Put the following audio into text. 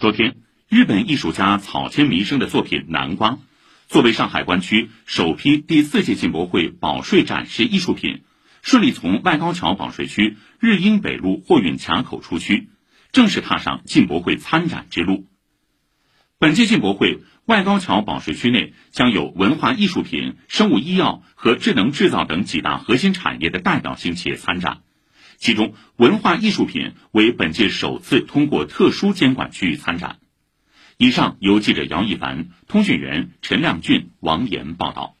昨天，日本艺术家草间弥生的作品《南瓜》，作为上海湾区首批第四届进博会保税展示艺术品，顺利从外高桥保税区日英北路货运卡口出区，正式踏上进博会参展之路。本届进博会外高桥保税区内将有文化艺术品、生物医药和智能制造等几大核心产业的代表性企业参展。其中，文化艺术品为本届首次通过特殊监管区域参展。以上由记者姚一凡、通讯员陈亮俊、王岩报道。